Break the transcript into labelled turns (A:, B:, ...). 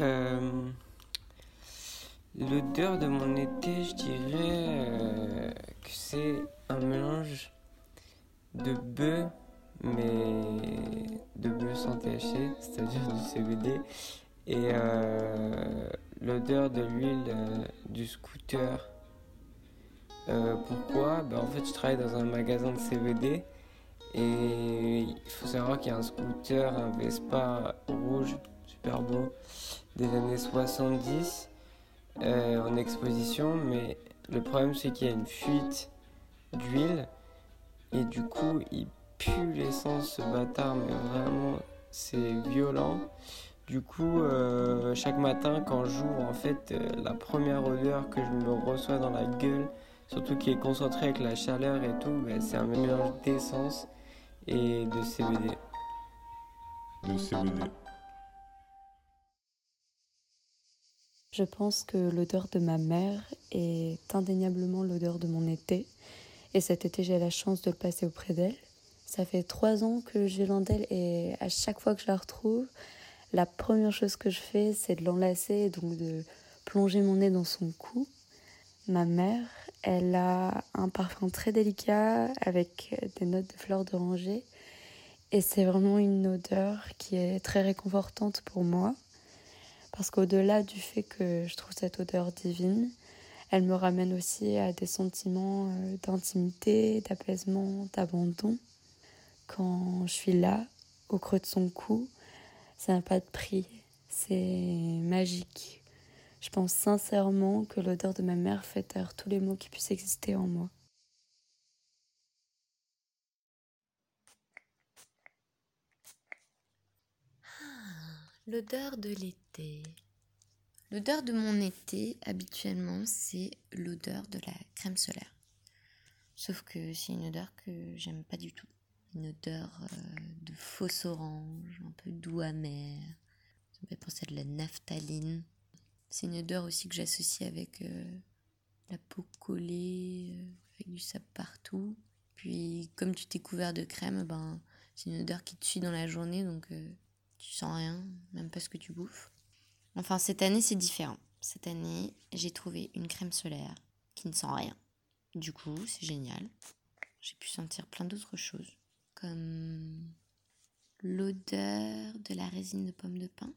A: Euh, L'odeur de mon été, je dirais euh, que c'est un mélange de bœuf, mais de bœuf sans THC, c'est-à-dire du CBD, et euh, l'odeur de l'huile du scooter. Pourquoi? Ben, En fait, je travaille dans un magasin de CBD et il faut savoir qu'il y a un scooter, un Vespa rouge, super beau, des années 70 euh, en exposition, mais le problème c'est qu'il y a une fuite d'huile et du coup il pue l'essence ce bâtard, mais vraiment c'est violent. Du coup, euh, chaque matin quand j'ouvre, en fait, euh, la première odeur que je me reçois dans la gueule, surtout qui est concentrée avec la chaleur et tout, ben, c'est un mélange d'essence et de CBD.
B: De CBD.
C: Je pense que l'odeur de ma mère est indéniablement l'odeur de mon été. Et cet été, j'ai la chance de le passer auprès d'elle. Ça fait trois ans que j'ai l'un d'elle et à chaque fois que je la retrouve, la première chose que je fais, c'est de l'enlacer donc de plonger mon nez dans son cou. Ma mère, elle a un parfum très délicat avec des notes de fleurs d'oranger. Et c'est vraiment une odeur qui est très réconfortante pour moi. Parce qu'au-delà du fait que je trouve cette odeur divine, elle me ramène aussi à des sentiments euh, d'intimité, d'apaisement, d'abandon. Quand je suis là, au creux de son cou, ça n'a pas de prix, c'est magique. Je pense sincèrement que l'odeur de ma mère fait taire tous les mots qui puissent exister en moi.
D: L'odeur de l'été. L'odeur de mon été, habituellement, c'est l'odeur de la crème solaire. Sauf que c'est une odeur que j'aime pas du tout. Une odeur euh, de fausse orange, un peu doux amer. Ça me fait penser à de la naphtaline. C'est une odeur aussi que j'associe avec euh, la peau collée, euh, avec du sable partout. Puis comme tu t'es couvert de crème, ben c'est une odeur qui te suit dans la journée, donc tu sens rien, même pas ce que tu bouffes. Enfin, cette année, c'est différent. Cette année, j'ai trouvé une crème solaire qui ne sent rien. Du coup, c'est génial. J'ai pu sentir plein d'autres choses, comme l'odeur de la résine de pomme de pin.